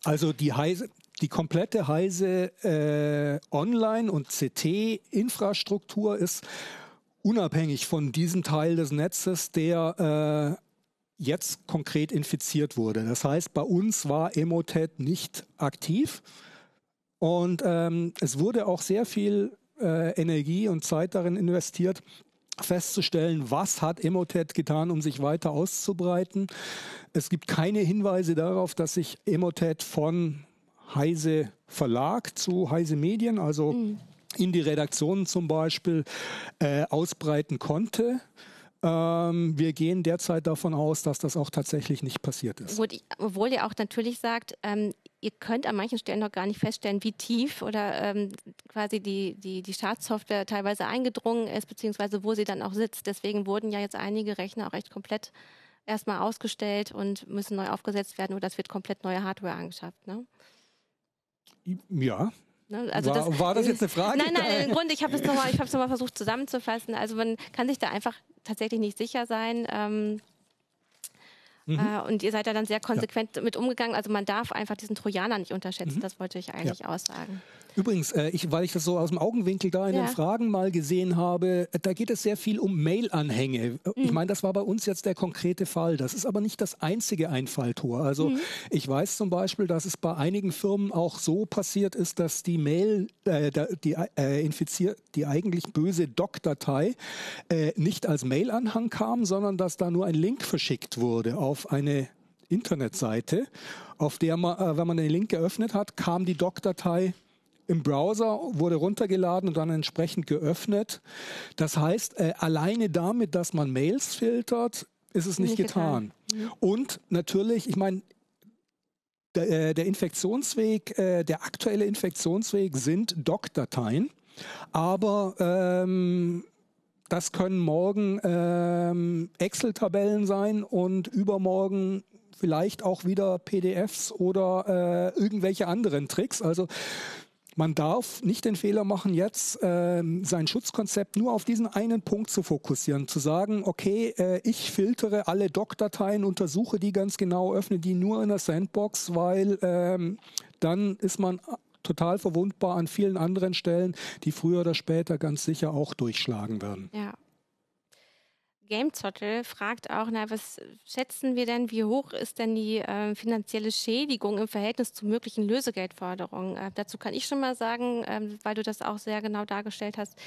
Also die Heise, die komplette Heise äh, Online- und CT-Infrastruktur ist unabhängig von diesem Teil des Netzes, der äh, jetzt konkret infiziert wurde. Das heißt, bei uns war Emotet nicht aktiv und ähm, es wurde auch sehr viel äh, Energie und Zeit darin investiert, festzustellen, was hat Emotet getan, um sich weiter auszubreiten. Es gibt keine Hinweise darauf, dass sich Emotet von Heise Verlag zu Heise Medien, also mhm. in die Redaktionen zum Beispiel, äh, ausbreiten konnte. Ähm, wir gehen derzeit davon aus, dass das auch tatsächlich nicht passiert ist. Obwohl ihr auch natürlich sagt, ähm, ihr könnt an manchen Stellen noch gar nicht feststellen, wie tief oder ähm, quasi die, die, die Schadsoftware teilweise eingedrungen ist, beziehungsweise wo sie dann auch sitzt. Deswegen wurden ja jetzt einige Rechner auch echt komplett erstmal ausgestellt und müssen neu aufgesetzt werden oder es wird komplett neue Hardware angeschafft. Ne? Ja, Ne? Also war, das, war, das, jetzt eine Frage? Nein, nein, im Grunde, ich habe es nochmal noch versucht zusammenzufassen. Also man kann sich da einfach tatsächlich nicht sicher sein. Ähm, Mhm. Äh, und ihr seid da dann sehr konsequent ja. mit umgegangen. Also man darf einfach diesen Trojaner nicht unterschätzen. Mhm. Das wollte ich eigentlich ja. aussagen. Übrigens, äh, ich, weil ich das so aus dem Augenwinkel da in ja. den Fragen mal gesehen habe, äh, da geht es sehr viel um Mail-Anhänge. Äh, mhm. Ich meine, das war bei uns jetzt der konkrete Fall. Das ist aber nicht das einzige Einfalltor. Also mhm. ich weiß zum Beispiel, dass es bei einigen Firmen auch so passiert ist, dass die Mail, äh, die, äh, infiziert, die eigentlich böse Doc-Datei äh, nicht als Mail-Anhang kam, sondern dass da nur ein Link verschickt wurde auf eine Internetseite, auf der man, wenn man den Link geöffnet hat, kam die Doc-Datei im Browser, wurde runtergeladen und dann entsprechend geöffnet. Das heißt, äh, alleine damit, dass man Mails filtert, ist es nicht, nicht getan. getan. Mhm. Und natürlich, ich meine, der, äh, der, Infektionsweg, äh, der aktuelle Infektionsweg sind Doc-Dateien, aber ähm, das können morgen ähm, Excel-Tabellen sein und übermorgen vielleicht auch wieder PDFs oder äh, irgendwelche anderen Tricks. Also man darf nicht den Fehler machen, jetzt äh, sein Schutzkonzept nur auf diesen einen Punkt zu fokussieren, zu sagen, okay, äh, ich filtere alle Doc-Dateien, untersuche die ganz genau, öffne die nur in der Sandbox, weil ähm, dann ist man total verwundbar an vielen anderen Stellen, die früher oder später ganz sicher auch durchschlagen werden. Ja. Gamezottel fragt auch, na, was schätzen wir denn, wie hoch ist denn die äh, finanzielle Schädigung im Verhältnis zu möglichen Lösegeldforderungen? Äh, dazu kann ich schon mal sagen, ähm, weil du das auch sehr genau dargestellt hast,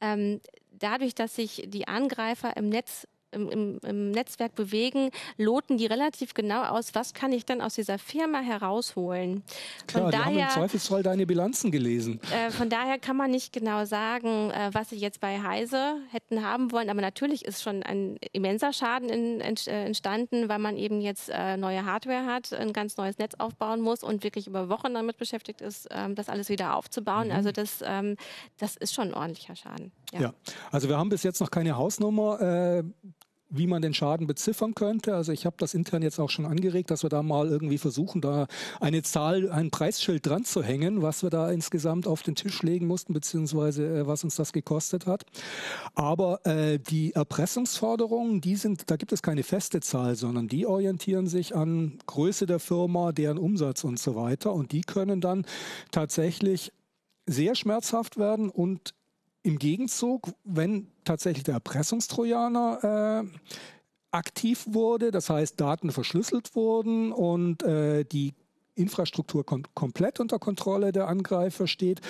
ähm, dadurch, dass sich die Angreifer im Netz im, im, im, Netzwerk bewegen, loten die relativ genau aus, was kann ich denn aus dieser Firma herausholen. Klar, von die daher, haben im Zweifelsfall deine Bilanzen gelesen. Äh, von daher kann man nicht genau sagen, äh, was sie jetzt bei Heise hätten haben wollen, aber natürlich ist schon ein immenser Schaden in, in, äh, entstanden, weil man eben jetzt äh, neue Hardware hat, ein ganz neues Netz aufbauen muss und wirklich über Wochen damit beschäftigt ist, ähm, das alles wieder aufzubauen. Mhm. Also das, ähm, das ist schon ein ordentlicher Schaden. Ja. ja. also wir haben bis jetzt noch keine Hausnummer. Wie man den Schaden beziffern könnte. Also ich habe das intern jetzt auch schon angeregt, dass wir da mal irgendwie versuchen, da eine Zahl, ein Preisschild dran zu hängen, was wir da insgesamt auf den Tisch legen mussten, beziehungsweise äh, was uns das gekostet hat. Aber äh, die Erpressungsforderungen, die sind, da gibt es keine feste Zahl, sondern die orientieren sich an Größe der Firma, deren Umsatz und so weiter. Und die können dann tatsächlich sehr schmerzhaft werden und im Gegenzug, wenn tatsächlich der Erpressungstrojaner äh, aktiv wurde, das heißt Daten verschlüsselt wurden und äh, die Infrastruktur kom komplett unter Kontrolle der Angreifer steht,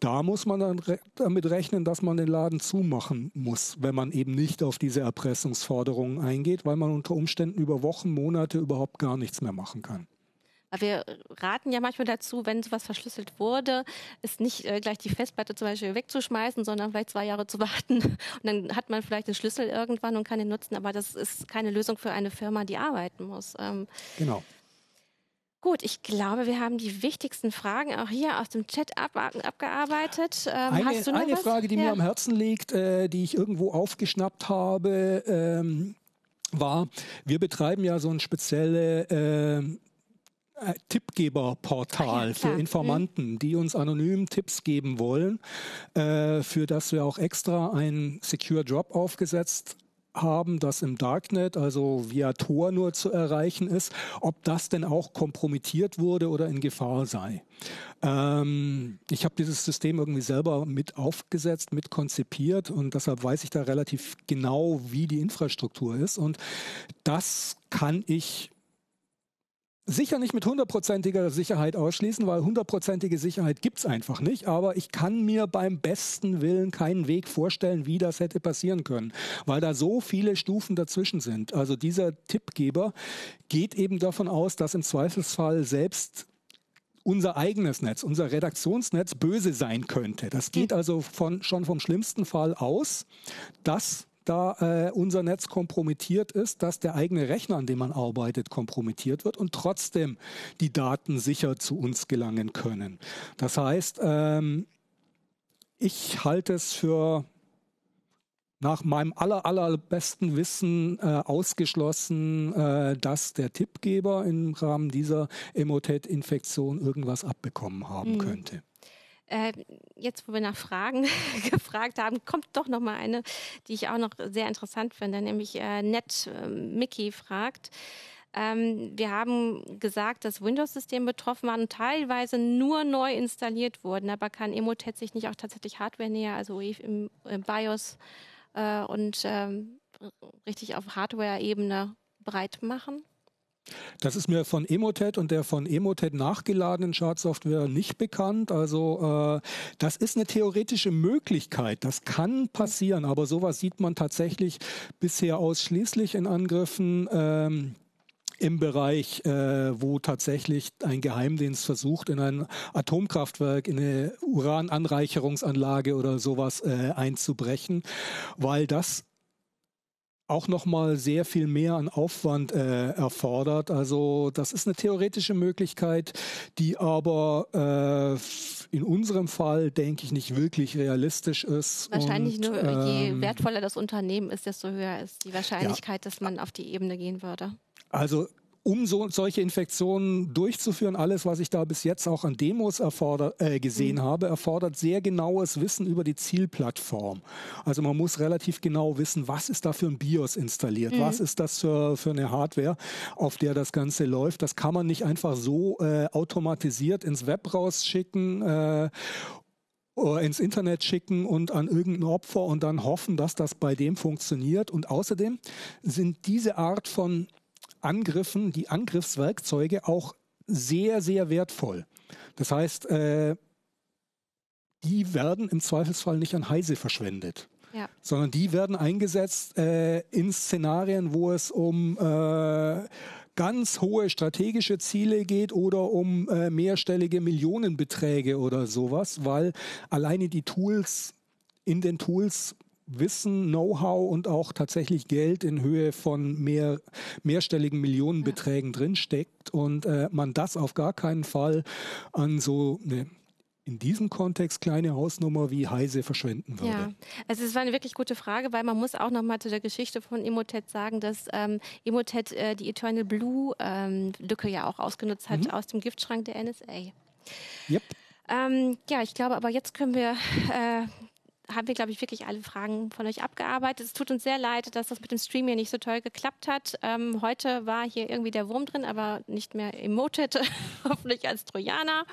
da muss man dann re damit rechnen, dass man den Laden zumachen muss, wenn man eben nicht auf diese Erpressungsforderungen eingeht, weil man unter Umständen über Wochen, Monate überhaupt gar nichts mehr machen kann. Wir raten ja manchmal dazu, wenn sowas verschlüsselt wurde, ist nicht äh, gleich die Festplatte zum Beispiel wegzuschmeißen, sondern vielleicht zwei Jahre zu warten. Und dann hat man vielleicht den Schlüssel irgendwann und kann ihn nutzen. Aber das ist keine Lösung für eine Firma, die arbeiten muss. Ähm, genau. Gut, ich glaube, wir haben die wichtigsten Fragen auch hier aus dem Chat ab, abgearbeitet. Ähm, eine, eine Frage, die ja. mir am Herzen liegt, äh, die ich irgendwo aufgeschnappt habe, ähm, war, wir betreiben ja so ein spezielle äh, äh, Tippgeberportal ja, für Informanten, die uns anonym Tipps geben wollen, äh, für das wir auch extra ein Secure Drop aufgesetzt haben, das im Darknet, also via Tor nur zu erreichen ist, ob das denn auch kompromittiert wurde oder in Gefahr sei. Ähm, ich habe dieses System irgendwie selber mit aufgesetzt, mit konzipiert und deshalb weiß ich da relativ genau, wie die Infrastruktur ist und das kann ich sicher nicht mit hundertprozentiger Sicherheit ausschließen, weil hundertprozentige Sicherheit gibt's einfach nicht. Aber ich kann mir beim besten Willen keinen Weg vorstellen, wie das hätte passieren können, weil da so viele Stufen dazwischen sind. Also dieser Tippgeber geht eben davon aus, dass im Zweifelsfall selbst unser eigenes Netz, unser Redaktionsnetz böse sein könnte. Das geht hm. also von, schon vom schlimmsten Fall aus, dass da äh, unser Netz kompromittiert ist, dass der eigene Rechner, an dem man arbeitet, kompromittiert wird und trotzdem die Daten sicher zu uns gelangen können. Das heißt, ähm, ich halte es für nach meinem aller, allerbesten Wissen äh, ausgeschlossen, äh, dass der Tippgeber im Rahmen dieser Emotet-Infektion irgendwas abbekommen haben mhm. könnte. Äh, jetzt, wo wir nach Fragen gefragt haben, kommt doch noch mal eine, die ich auch noch sehr interessant finde, nämlich äh, Net äh, Mickey fragt. Ähm, wir haben gesagt, dass Windows-Systeme betroffen waren und teilweise nur neu installiert wurden. Aber kann Emotet sich nicht auch tatsächlich Hardware näher, also im, im BIOS äh, und ähm, richtig auf Hardware-Ebene breit machen? Das ist mir von Emotet und der von Emotet nachgeladenen Schadsoftware nicht bekannt. Also äh, das ist eine theoretische Möglichkeit. Das kann passieren, aber sowas sieht man tatsächlich bisher ausschließlich in Angriffen. Ähm, im Bereich, äh, wo tatsächlich ein Geheimdienst versucht, in ein Atomkraftwerk, in eine Urananreicherungsanlage oder sowas äh, einzubrechen, weil das auch nochmal sehr viel mehr an Aufwand äh, erfordert. Also das ist eine theoretische Möglichkeit, die aber äh, in unserem Fall, denke ich, nicht wirklich realistisch ist. Wahrscheinlich und, nur, je ähm, wertvoller das Unternehmen ist, desto höher ist die Wahrscheinlichkeit, ja. dass man auf die Ebene gehen würde. Also um so, solche Infektionen durchzuführen, alles, was ich da bis jetzt auch an Demos erfordert, äh, gesehen mhm. habe, erfordert sehr genaues Wissen über die Zielplattform. Also man muss relativ genau wissen, was ist da für ein BIOS installiert, mhm. was ist das für, für eine Hardware, auf der das Ganze läuft. Das kann man nicht einfach so äh, automatisiert ins Web rausschicken äh, ins Internet schicken und an irgendein Opfer und dann hoffen, dass das bei dem funktioniert. Und außerdem sind diese Art von Angriffen die Angriffswerkzeuge auch sehr, sehr wertvoll. Das heißt, äh, die werden im Zweifelsfall nicht an Heise verschwendet. Ja. sondern die werden eingesetzt äh, in Szenarien, wo es um äh, ganz hohe strategische Ziele geht oder um äh, mehrstellige Millionenbeträge oder sowas, weil alleine die Tools in den Tools Wissen, Know-how und auch tatsächlich Geld in Höhe von mehr, mehrstelligen Millionenbeträgen ja. drinsteckt und äh, man das auf gar keinen Fall an so eine in diesem Kontext kleine Hausnummer wie Heise verschwenden würde? Ja, also es war eine wirklich gute Frage, weil man muss auch noch mal zu der Geschichte von Emotet sagen, dass ähm, Emotet äh, die Eternal Blue ähm, Lücke ja auch ausgenutzt hat mhm. aus dem Giftschrank der NSA. Yep. Ähm, ja, ich glaube, aber jetzt können wir äh, haben wir, glaube ich, wirklich alle Fragen von euch abgearbeitet. Es tut uns sehr leid, dass das mit dem Stream hier nicht so toll geklappt hat. Ähm, heute war hier irgendwie der Wurm drin, aber nicht mehr emoted, hoffentlich als Trojaner.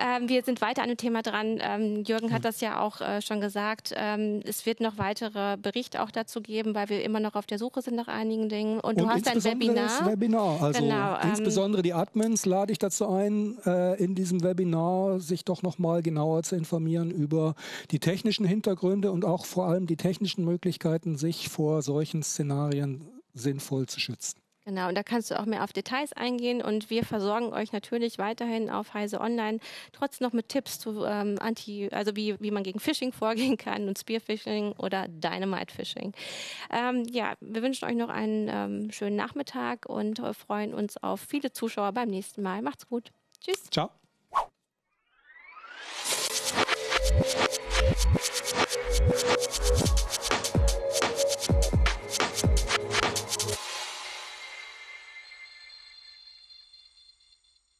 Ähm, wir sind weiter an dem Thema dran. Ähm, Jürgen hat hm. das ja auch äh, schon gesagt. Ähm, es wird noch weitere Berichte auch dazu geben, weil wir immer noch auf der Suche sind nach einigen Dingen. Und du Und hast ein Webinar. Das Webinar. Also genau, ähm, insbesondere die Admins lade ich dazu ein, äh, in diesem Webinar sich doch noch mal genauer zu informieren über die technischen Hintergründe und auch vor allem die technischen Möglichkeiten, sich vor solchen Szenarien sinnvoll zu schützen. Genau, und da kannst du auch mehr auf Details eingehen und wir versorgen euch natürlich weiterhin auf Heise Online trotzdem noch mit Tipps zu ähm, Anti, also wie, wie man gegen Phishing vorgehen kann und Spearphishing oder Dynamite Phishing. Ähm, ja, wir wünschen euch noch einen ähm, schönen Nachmittag und äh, freuen uns auf viele Zuschauer beim nächsten Mal. Macht's gut. Tschüss. Ciao.